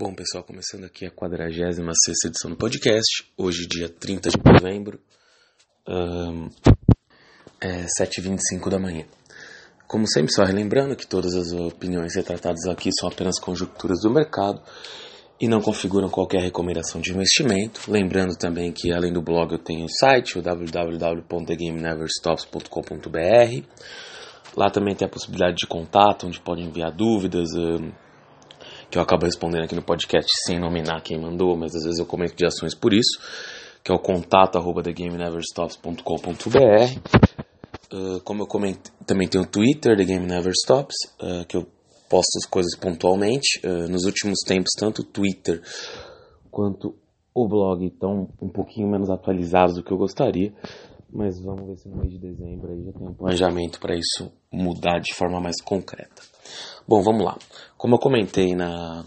Bom, pessoal, começando aqui a 46 edição do podcast, hoje, dia 30 de novembro, um, é 7h25 da manhã. Como sempre, só relembrando que todas as opiniões retratadas aqui são apenas conjecturas do mercado e não configuram qualquer recomendação de investimento. Lembrando também que, além do blog, eu tenho o site, o www.thegameneverstops.com.br. Lá também tem a possibilidade de contato, onde podem enviar dúvidas. Um, que eu acabo respondendo aqui no podcast sem nominar quem mandou, mas às vezes eu comento de ações por isso, que é o contato arroba thegameneverstops.com.br. Uh, como eu comentei, também tem o Twitter, The Game Never Stops, uh, que eu posto as coisas pontualmente. Uh, nos últimos tempos, tanto o Twitter quanto o blog estão um pouquinho menos atualizados do que eu gostaria, mas vamos ver se no mês de dezembro aí já tem um planejamento para isso mudar de forma mais concreta. Bom, vamos lá. Como eu comentei na,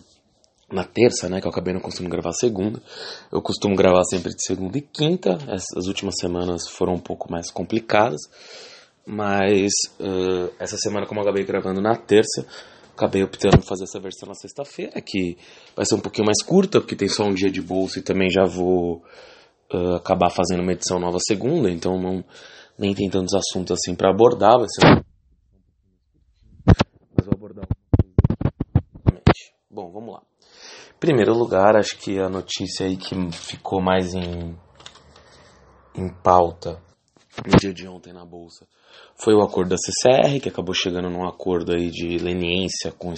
na terça, né, que eu acabei não conseguindo gravar segunda, eu costumo gravar sempre de segunda e quinta. As últimas semanas foram um pouco mais complicadas, mas uh, essa semana, como eu acabei gravando na terça, acabei optando por fazer essa versão na sexta-feira, que vai ser um pouquinho mais curta, porque tem só um dia de bolsa e também já vou uh, acabar fazendo uma edição nova segunda, então não, nem tem tantos assuntos assim para abordar, vai ser Bom, vamos lá. Em primeiro lugar, acho que a notícia aí que ficou mais em, em pauta no dia de ontem na Bolsa foi o acordo da CCR, que acabou chegando num acordo aí de leniência com,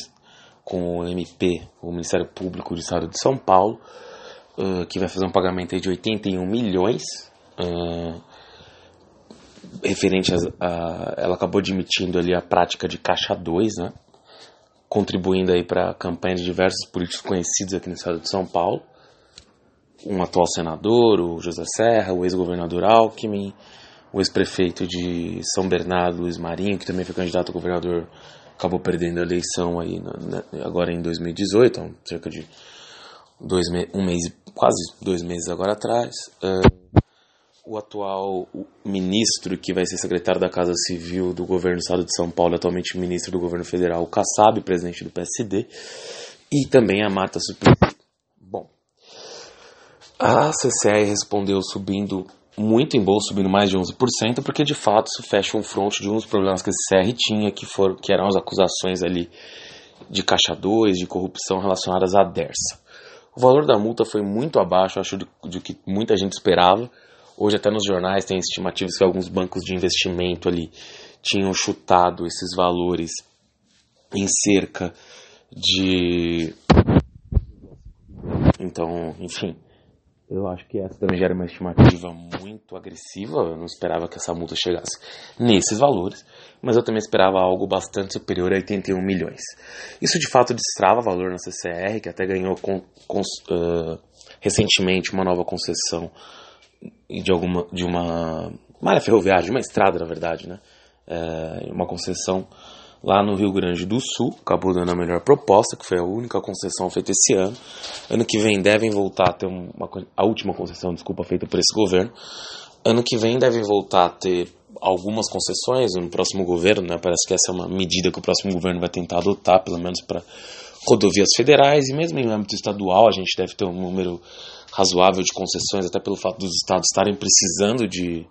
com o MP, o Ministério Público do Estado de São Paulo, uh, que vai fazer um pagamento de 81 milhões, uh, referente a, a, Ela acabou admitindo ali a prática de caixa 2, né? contribuindo aí para a campanha de diversos políticos conhecidos aqui no estado de São Paulo. Um atual senador, o José Serra, o ex-governador Alckmin, o ex-prefeito de São Bernardo, Luiz Marinho, que também foi candidato a governador, acabou perdendo a eleição aí agora em 2018, então, cerca de dois um mês, quase dois meses agora atrás. Uh, o atual ministro que vai ser secretário da Casa Civil do governo do estado de São Paulo, atualmente ministro do governo federal, o Kassab, presidente do PSD, e também a Marta Suplicy. Bom, a CCR respondeu subindo muito em bolsa, subindo mais de 11%, porque de fato isso fecha um fronte de um dos problemas que a CCR tinha, que, foram, que eram as acusações ali de caixa 2, de corrupção relacionadas à DERSA. O valor da multa foi muito abaixo, acho, do, do que muita gente esperava, Hoje até nos jornais tem estimativas que alguns bancos de investimento ali tinham chutado esses valores em cerca de. Então, enfim, eu acho que essa também já era uma estimativa muito agressiva. Eu não esperava que essa multa chegasse nesses valores, mas eu também esperava algo bastante superior a 81 milhões. Isso de fato destrava valor na CCR, que até ganhou com, com, uh, recentemente uma nova concessão de alguma de uma malha ferroviária, de uma estrada, na verdade, né? É, uma concessão lá no Rio Grande do Sul, acabou dando a melhor proposta, que foi a única concessão feita esse ano. Ano que vem devem voltar a ter uma, a última concessão, desculpa, feita por esse governo. Ano que vem devem voltar a ter algumas concessões no próximo governo, né? Parece que essa é uma medida que o próximo governo vai tentar adotar, pelo menos para rodovias federais e mesmo em âmbito estadual a gente deve ter um número razoável de concessões, até pelo fato dos estados estarem precisando de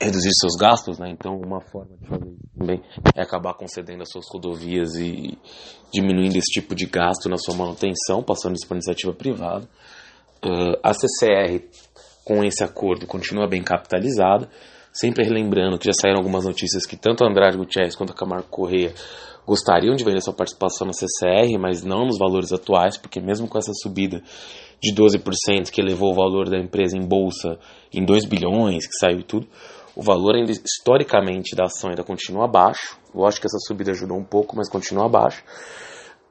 reduzir seus gastos, né? Então, uma forma de fazer isso também é acabar concedendo as suas rodovias e diminuindo esse tipo de gasto na sua manutenção, passando isso para iniciativa privada. Uh, a CCR, com esse acordo, continua bem capitalizada, sempre relembrando que já saíram algumas notícias que tanto Andrade Gutierrez quanto Camargo Correia gostariam de vender sua participação na CCR, mas não nos valores atuais, porque mesmo com essa subida de 12% que elevou o valor da empresa em bolsa em 2 bilhões, que saiu tudo, o valor ainda historicamente da ação ainda continua abaixo. Eu acho que essa subida ajudou um pouco, mas continua abaixo.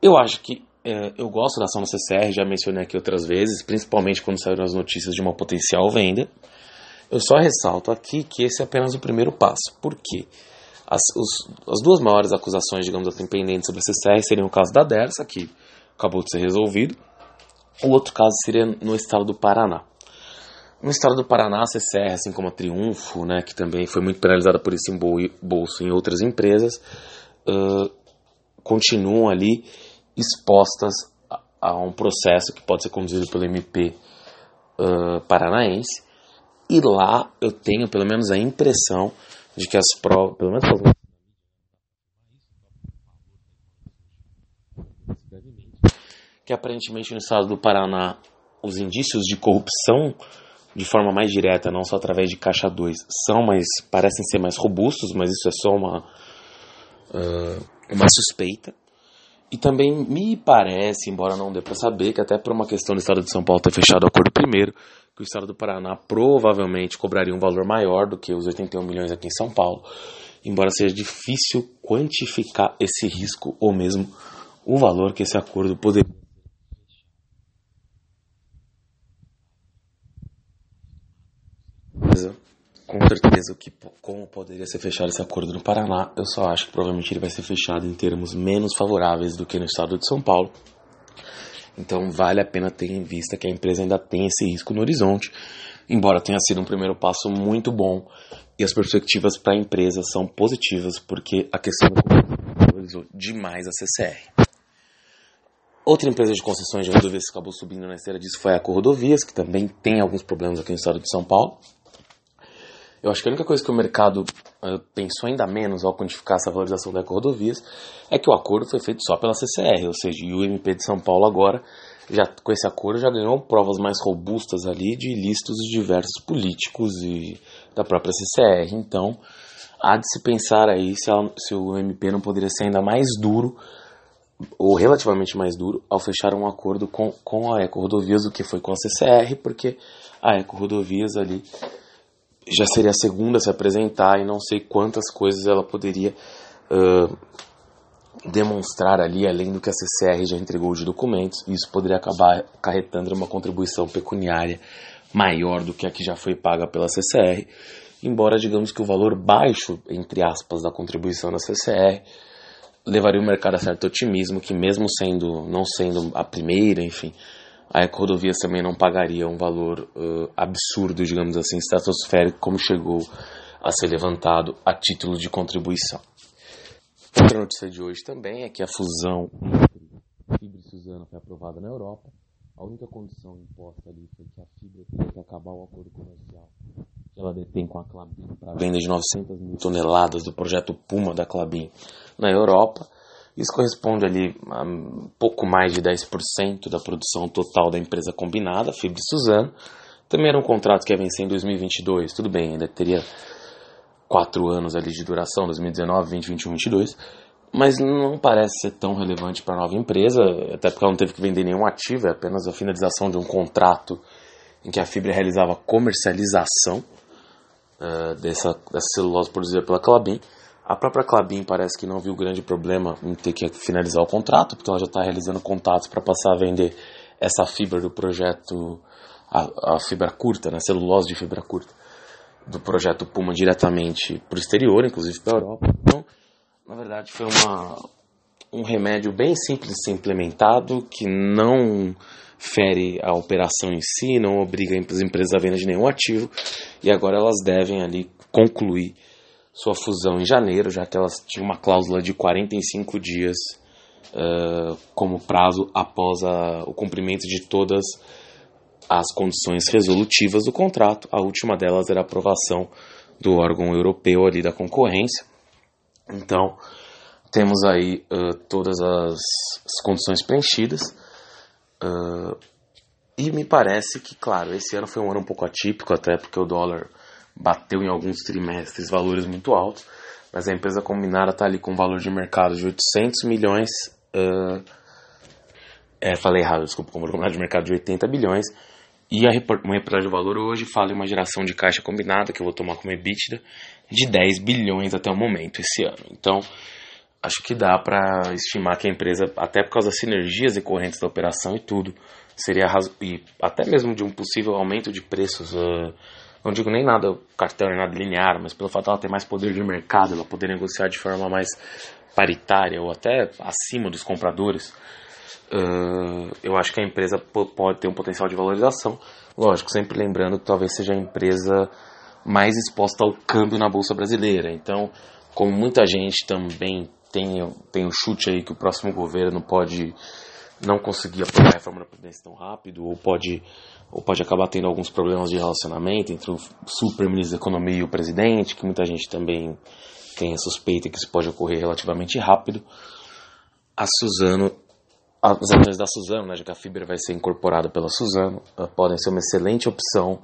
Eu acho que é, eu gosto da ação da CCR, já mencionei aqui outras vezes, principalmente quando saíram as notícias de uma potencial venda. Eu só ressalto aqui que esse é apenas o primeiro passo. Por quê? As, os, as duas maiores acusações, digamos assim, pendentes sobre a CCR seriam o caso da Dersa, que acabou de ser resolvido, o outro caso seria no estado do Paraná. No estado do Paraná, a CCR, assim como a Triunfo, né, que também foi muito penalizada por esse bolso em outras empresas, uh, continuam ali expostas a um processo que pode ser conduzido pelo MP uh, paranaense. E lá eu tenho pelo menos a impressão de que as provas, pelo menos que aparentemente no estado do Paraná os indícios de corrupção de forma mais direta, não só através de caixa 2, são, mas parecem ser mais robustos, mas isso é só uma, uh, uma suspeita. E também me parece, embora não dê para saber, que até por uma questão do Estado de São Paulo ter fechado o acordo primeiro, que o Estado do Paraná provavelmente cobraria um valor maior do que os 81 milhões aqui em São Paulo, embora seja difícil quantificar esse risco ou mesmo o valor que esse acordo poderia com certeza que como poderia ser fechado esse acordo no Paraná, eu só acho que provavelmente ele vai ser fechado em termos menos favoráveis do que no estado de São Paulo. Então vale a pena ter em vista que a empresa ainda tem esse risco no horizonte, embora tenha sido um primeiro passo muito bom e as perspectivas para a empresa são positivas porque a questão valorizou demais a CCR. Outra empresa de concessões de rodovias que acabou subindo na esteira disso foi a Corrodovias, que também tem alguns problemas aqui no estado de São Paulo. Eu acho que a única coisa que o mercado uh, pensou ainda menos ao quantificar essa valorização da Eco-Rodovias é que o acordo foi feito só pela CCR, ou seja, o MP de São Paulo agora, já, com esse acordo, já ganhou provas mais robustas ali de listos de diversos políticos e da própria CCR. Então, há de se pensar aí se, ela, se o MP não poderia ser ainda mais duro ou relativamente mais duro ao fechar um acordo com, com a Eco Rodovias do que foi com a CCR, porque a Eco Rodovias ali já seria a segunda a se apresentar e não sei quantas coisas ela poderia uh, demonstrar ali, além do que a CCR já entregou de documentos. Isso poderia acabar acarretando uma contribuição pecuniária maior do que a que já foi paga pela CCR, embora digamos que o valor baixo, entre aspas, da contribuição da CCR levaria o mercado a certo otimismo que mesmo sendo não sendo a primeira, enfim, a Eco-Rodovias também não pagaria um valor uh, absurdo, digamos assim, estratosférico, como chegou a ser levantado a título de contribuição. Outra notícia de hoje também é que a fusão entre Fibra e Suzano foi aprovada na Europa. A única condição imposta ali foi que a Fibra teria que acabar o acordo comercial que ela detém com a Clabin para a venda de 900 mil toneladas do projeto Puma da Clabin na Europa isso corresponde ali a pouco mais de 10% da produção total da empresa combinada, Fibra Suzano. Também era um contrato que ia vencer em 2022, tudo bem, ainda teria quatro anos ali de duração, 2019, 2021, 2022, mas não parece ser tão relevante para a nova empresa, até porque ela não teve que vender nenhum ativo, é apenas a finalização de um contrato em que a Fibra realizava comercialização uh, dessa, dessa celulose produzida pela Clabin. A própria Clabin parece que não viu grande problema em ter que finalizar o contrato, porque ela já está realizando contatos para passar a vender essa fibra do projeto, a, a, fibra curta, né, celulose de fibra curta, do projeto Puma diretamente para o exterior, inclusive para a Europa. Então, na verdade, foi uma, um remédio bem simples de ser implementado, que não fere a operação em si, não obriga as empresas a venda de nenhum ativo, e agora elas devem ali concluir sua fusão em janeiro, já que elas tinham uma cláusula de 45 dias uh, como prazo após a, o cumprimento de todas as condições resolutivas do contrato. A última delas era a aprovação do órgão europeu ali da concorrência. Então, temos aí uh, todas as, as, condições preenchidas. Uh, e me parece que, claro, esse ano foi um ano um pouco atípico, até porque o dólar bateu em alguns trimestres valores muito altos, mas a empresa combinada está ali com um valor de mercado de 800 milhões. Uh, é, falei errado, desculpa, com um valor de mercado de 80 bilhões. E a uma reportagem de valor hoje fala em uma geração de caixa combinada, que eu vou tomar como EBITDA, de 10 bilhões até o momento, esse ano. Então, acho que dá para estimar que a empresa, até por causa das sinergias decorrentes da operação e tudo, seria e até mesmo de um possível aumento de preços. Uh, não digo nem nada cartel, nem nada linear, mas pelo fato de ela ter mais poder de mercado, ela poder negociar de forma mais paritária ou até acima dos compradores, uh, eu acho que a empresa pode ter um potencial de valorização. Lógico, sempre lembrando que talvez seja a empresa mais exposta ao câmbio na Bolsa Brasileira. Então, como muita gente também tem, tem o chute aí que o próximo governo pode não conseguir aprovar a reforma da Previdência tão rápido, ou pode, ou pode acabar tendo alguns problemas de relacionamento entre o super-ministro da Economia e o presidente, que muita gente também tem a suspeita que isso pode ocorrer relativamente rápido. A Suzano, as ações da Suzano, né, já que a Fibra vai ser incorporada pela Suzano, uh, podem ser uma excelente opção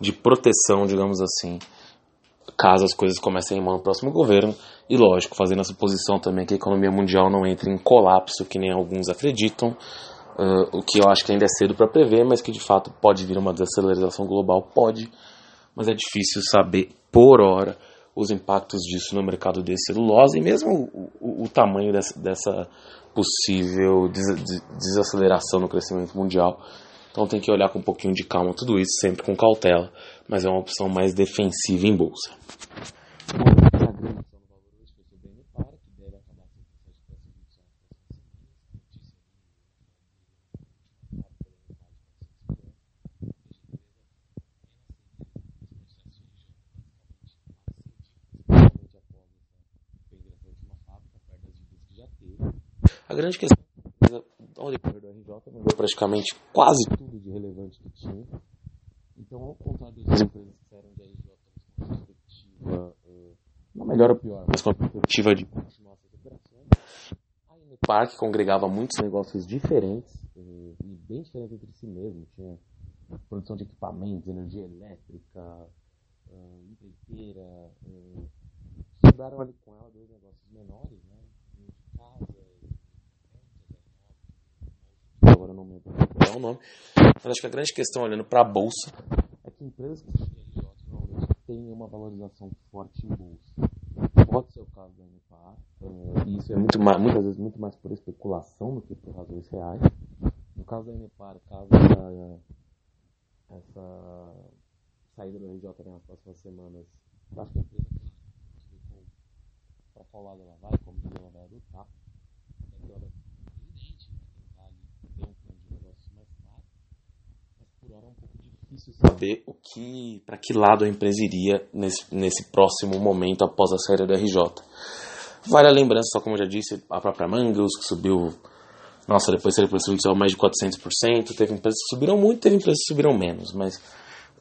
de proteção, digamos assim, caso as coisas comecem em mão no próximo governo. E lógico, fazendo a suposição também que a economia mundial não entre em colapso, que nem alguns acreditam, uh, o que eu acho que ainda é cedo para prever, mas que de fato pode vir uma desaceleração global, pode, mas é difícil saber por hora os impactos disso no mercado de celulose e mesmo o, o, o tamanho dessa, dessa possível des, desaceleração no crescimento mundial. Então tem que olhar com um pouquinho de calma tudo isso, sempre com cautela, mas é uma opção mais defensiva em bolsa. A grande questão ao decorrer do RJ vendeu praticamente quase tudo de relevante que tinha. Então, ao contrário das empresas que saíram de RJ com perspectiva, eh, não melhor ou pior, mas com a perspectiva de continuar essas operações, a que congregava muitos negócios diferentes, eh, e bem diferentes entre si mesmo, tinha produção de equipamentos, energia elétrica, uh, empreiteira, sobraram ali com ela dois negócios menores, né? de casa, agora não me lembro o nome. Mas acho que a grande questão, olhando para a bolsa, é que empresas que têm uma valorização forte em bolsa. Pode ser o caso da NPA, uh, e isso é muito mais, muitas vezes muito mais por especulação do que por razões reais. No caso da NPAR, caso da, essa saída do RJ nas próximas semanas, acho que a empresa para qual lado ela vai, como ela vai adotar. Agora é um pouco difícil saber o que, para que lado a empresa iria nesse, nesse próximo momento após a saída do RJ. Vale a lembrança, só como eu já disse, a própria Mangos, que subiu, nossa, depois da judicial mais de 400%, teve empresas que subiram muito, teve empresas que subiram menos, mas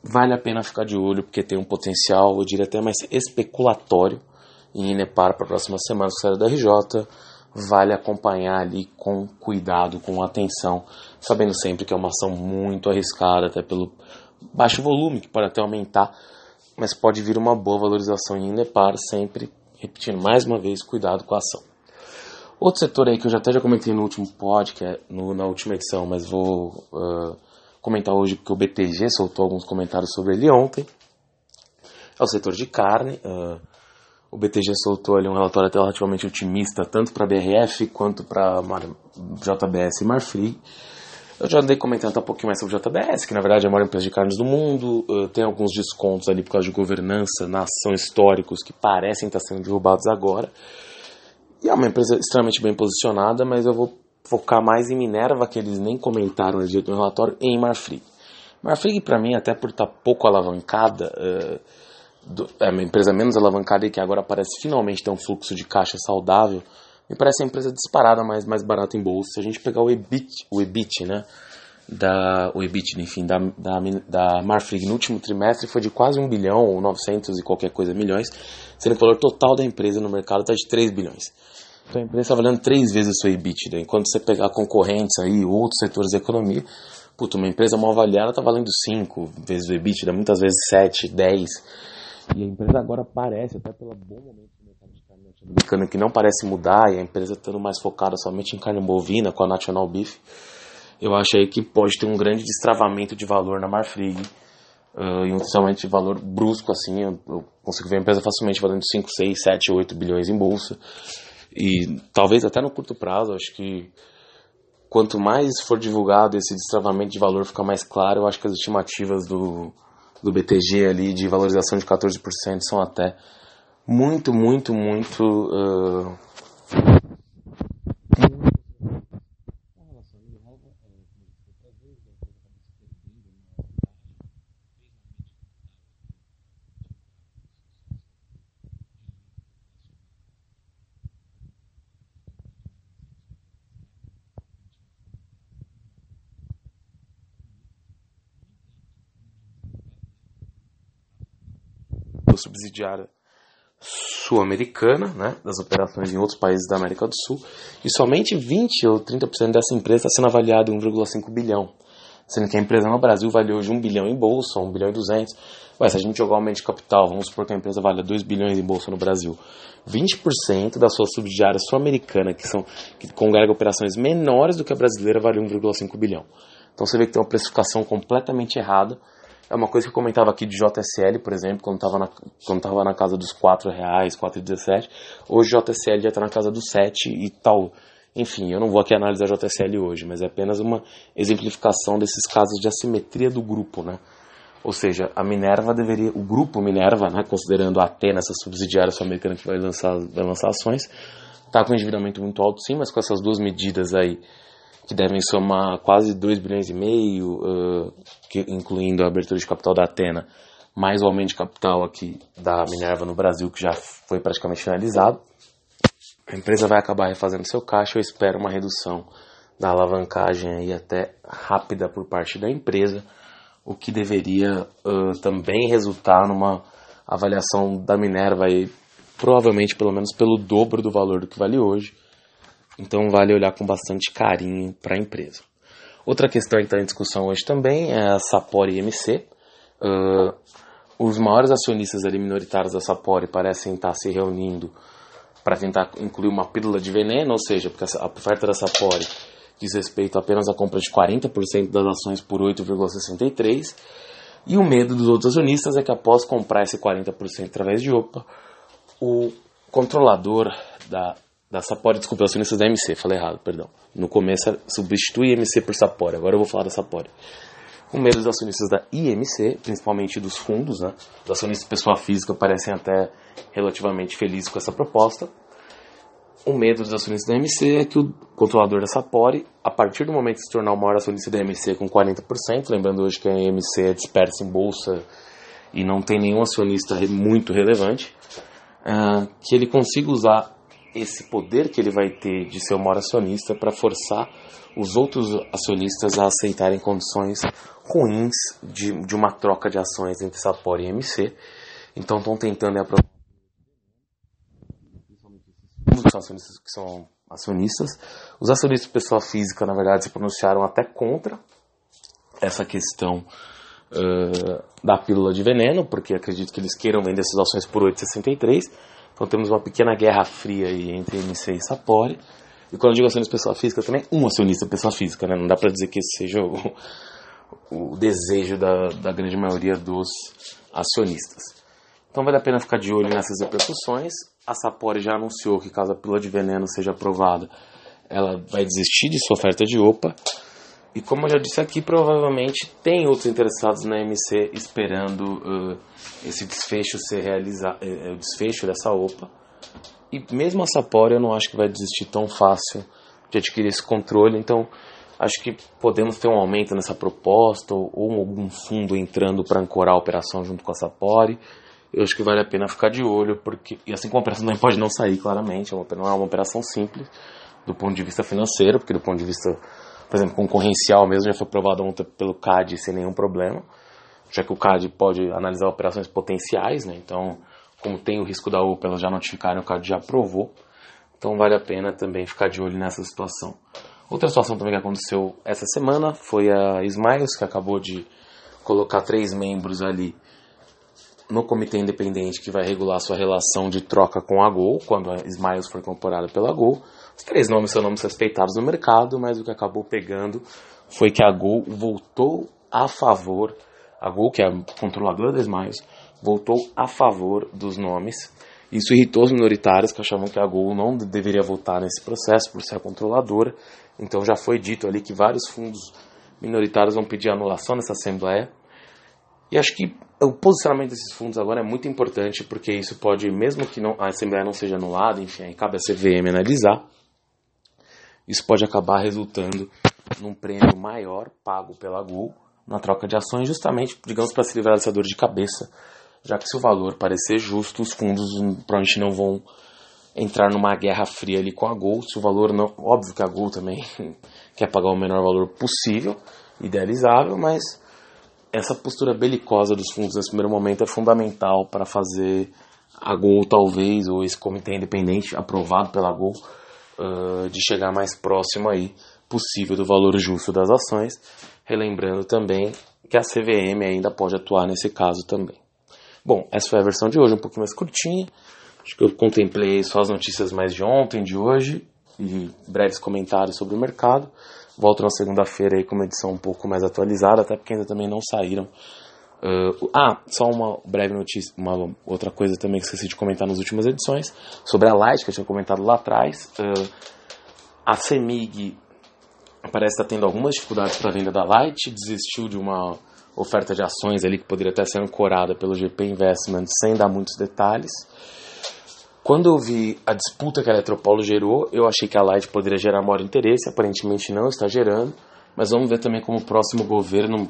vale a pena ficar de olho, porque tem um potencial, eu diria até mais especulatório, em Inepar para a próxima semana, a saída da RJ, vale acompanhar ali com cuidado, com atenção, sabendo sempre que é uma ação muito arriscada, até pelo baixo volume, que pode até aumentar, mas pode vir uma boa valorização em Nepar, sempre repetindo mais uma vez, cuidado com a ação. Outro setor aí que eu já até já comentei no último podcast, no, na última edição, mas vou uh, comentar hoje porque o BTG soltou alguns comentários sobre ele ontem, é o setor de carne. Uh, o BTG soltou ali um relatório até relativamente otimista, tanto para a BRF quanto para JBS e Marfrig. Eu já andei comentando um pouquinho mais sobre o JBS, que na verdade é a maior empresa de carnes do mundo, uh, tem alguns descontos ali por causa de governança, nação históricos que parecem estar sendo derrubados agora. E é uma empresa extremamente bem posicionada, mas eu vou focar mais em Minerva, que eles nem comentaram no dia do relatório, e em Marfrig. Marfrig, para mim, até por estar pouco alavancada, uh, é uma empresa menos alavancada e que agora parece finalmente ter um fluxo de caixa saudável, me parece a empresa disparada mais, mais barata em bolsa. Se a gente pegar o EBIT, o EBIT, né? Da, o EBIT, enfim, da, da, da Marfrig no último trimestre foi de quase 1 bilhão ou 900 e qualquer coisa milhões, sendo que o valor total da empresa no mercado está de 3 bilhões. Então a empresa está valendo 3 vezes o seu EBIT. Né? Enquanto você pegar concorrentes aí, outros setores da economia, puta, uma empresa mal avaliada está valendo 5 vezes o EBITDA, muitas vezes 7, 10. E a empresa agora parece, até pelo bom momento do mercado de carne norte-americana, que não parece mudar, e a empresa estando mais focada somente em carne bovina, com a National Beef, eu acho aí que pode ter um grande destravamento de valor na Marfrig, uh, e um de valor brusco, assim, eu, eu consigo ver a empresa facilmente valendo 5, 6, 7, 8 bilhões em bolsa, e talvez até no curto prazo, acho que quanto mais for divulgado esse destravamento de valor ficar mais claro, eu acho que as estimativas do do BTG ali de valorização de 14% são até muito, muito, muito. Uh, subsidiária sul-americana, né, das operações em outros países da América do Sul, e somente 20 ou 30% dessa empresa está sendo avaliada em 1,5 bilhão, sendo que a empresa no Brasil vale hoje 1 bilhão em bolsa, 1 bilhão e 200. Ué, se a gente jogar o aumento de capital, vamos supor que a empresa vale 2 bilhões em bolsa no Brasil, 20% da sua subsidiária sul-americana, que, são, que congrega operações menores do que a brasileira, vale 1,5 bilhão. Então você vê que tem uma precificação completamente errada, é uma coisa que eu comentava aqui de JSL, por exemplo, quando estava na, quando tava na casa dos 4 reais, 4,17. Hoje JSL já está na casa dos 7 e tal. Enfim, eu não vou aqui analisar JSL hoje, mas é apenas uma exemplificação desses casos de assimetria do grupo, né? Ou seja, a Minerva deveria, o grupo Minerva, né, considerando a Atena, essa subsidiária sul-americana que vai lançar, vai lançar ações, está com um endividamento muito alto sim, mas com essas duas medidas aí que devem somar quase 2 bilhões e meio, uh, que, incluindo a abertura de capital da Atena, mais o aumento de capital aqui da Minerva no Brasil, que já foi praticamente finalizado. A empresa vai acabar refazendo seu caixa, eu espero uma redução da alavancagem aí até rápida por parte da empresa, o que deveria uh, também resultar numa avaliação da Minerva aí, provavelmente pelo menos pelo dobro do valor do que vale hoje, então vale olhar com bastante carinho para a empresa. Outra questão que está em discussão hoje também é a Sapori MC. Uh, os maiores acionistas ali minoritários da Sapori parecem estar se reunindo para tentar incluir uma pílula de veneno, ou seja, porque a oferta da Sapori diz respeito apenas à compra de 40% das ações por 8,63%, e o medo dos outros acionistas é que após comprar esse 40% através de OPA, o controlador da da Sapori, desculpa, acionistas da MC, falei errado, perdão. No começo é substitui MC por Sapori, agora eu vou falar da Sapori. O medo dos acionistas da IMC, principalmente dos fundos, né? Os acionistas pessoa física parecem até relativamente felizes com essa proposta. O medo dos acionistas da MC é que o controlador da Sapori, a partir do momento de se tornar o maior acionista da MC com 40%, lembrando hoje que a IMC é dispersa em bolsa e não tem nenhum acionista muito relevante, uh, que ele consiga usar esse poder que ele vai ter de ser o maior acionista para forçar os outros acionistas a aceitarem condições ruins de, de uma troca de ações entre Sapor e MC. Então estão tentando aprovar os acionistas que são acionistas. Os acionistas de pessoa física, na verdade, se pronunciaram até contra essa questão uh, da pílula de veneno, porque acredito que eles queiram vender essas ações por 8,63 então temos uma pequena guerra fria aí entre MC e Sapori. E quando eu digo acionista pessoa física, também um acionista pessoa física, né? Não dá para dizer que esse seja o, o desejo da, da grande maioria dos acionistas. Então vale a pena ficar de olho nessas repercussões. A Sapori já anunciou que caso a pílula de veneno seja aprovada, ela vai desistir de sua oferta de OPA. E como eu já disse aqui, provavelmente tem outros interessados na MC esperando uh, esse desfecho ser realizado, uh, o desfecho dessa OPA. E mesmo a Sapori eu não acho que vai desistir tão fácil de adquirir esse controle, então acho que podemos ter um aumento nessa proposta ou, ou algum fundo entrando para ancorar a operação junto com a Sapori. Eu acho que vale a pena ficar de olho, porque e assim como a operação também pode não sair claramente, é uma, não é uma operação simples do ponto de vista financeiro, porque do ponto de vista por exemplo, concorrencial mesmo, já foi aprovado ontem pelo CAD sem nenhum problema, já que o CAD pode analisar operações potenciais, né? Então, como tem o risco da UPA, elas já notificaram, o CAD já aprovou. Então, vale a pena também ficar de olho nessa situação. Outra situação também que aconteceu essa semana foi a Smiles, que acabou de colocar três membros ali no comitê independente que vai regular sua relação de troca com a Gol, quando a Smiles for incorporada pela Gol. Os três nomes são nomes respeitados no mercado, mas o que acabou pegando foi que a Gol voltou a favor, a Gol, que é a controladora da Smiles, voltou a favor dos nomes. Isso irritou os minoritários que achavam que a Gol não deveria votar nesse processo por ser a controladora. Então já foi dito ali que vários fundos minoritários vão pedir anulação nessa assembleia. E acho que o posicionamento desses fundos agora é muito importante, porque isso pode, mesmo que não, a Assembleia não seja anulada, enfim, aí cabe a CVM analisar, isso pode acabar resultando num prêmio maior pago pela Gol na troca de ações, justamente, digamos, para se livrar dessa dor de cabeça, já que se o valor parecer justo, os fundos provavelmente não vão entrar numa guerra fria ali com a Gol, se o valor não... Óbvio que a Gol também quer pagar o menor valor possível, idealizável, mas essa postura belicosa dos fundos nesse primeiro momento é fundamental para fazer a Gol, talvez, ou esse comitê independente aprovado pela Gol, de chegar mais próximo aí possível do valor justo das ações, relembrando também que a CVM ainda pode atuar nesse caso também. Bom, essa foi a versão de hoje, um pouquinho mais curtinha. Acho que eu contemplei só as notícias mais de ontem, de hoje, e breves comentários sobre o mercado. Volto na segunda-feira aí com uma edição um pouco mais atualizada, até porque ainda também não saíram. Uh, ah, só uma breve notícia, uma outra coisa também que esqueci de comentar nas últimas edições, sobre a Light, que eu tinha comentado lá atrás. Uh, a CEMIG parece estar tendo algumas dificuldades para a venda da Light, desistiu de uma oferta de ações ali que poderia até ser ancorada pelo GP Investment sem dar muitos detalhes. Quando eu vi a disputa que a Eletropolo gerou, eu achei que a Light poderia gerar maior interesse, aparentemente não está gerando, mas vamos ver também como o próximo governo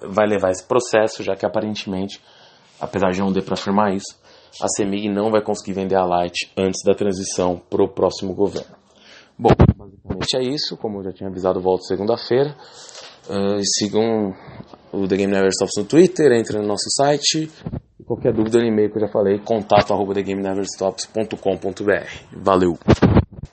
vai levar esse processo, já que aparentemente, apesar de não ter para afirmar isso, a CEMIG não vai conseguir vender a Light antes da transição para o próximo governo. Bom, basicamente é isso, como eu já tinha avisado, volto segunda-feira. Uh, sigam o The Game Never Stops no Twitter, entrem no nosso site. Qualquer dúvida no e-mail que eu já falei, contato arroba. Valeu!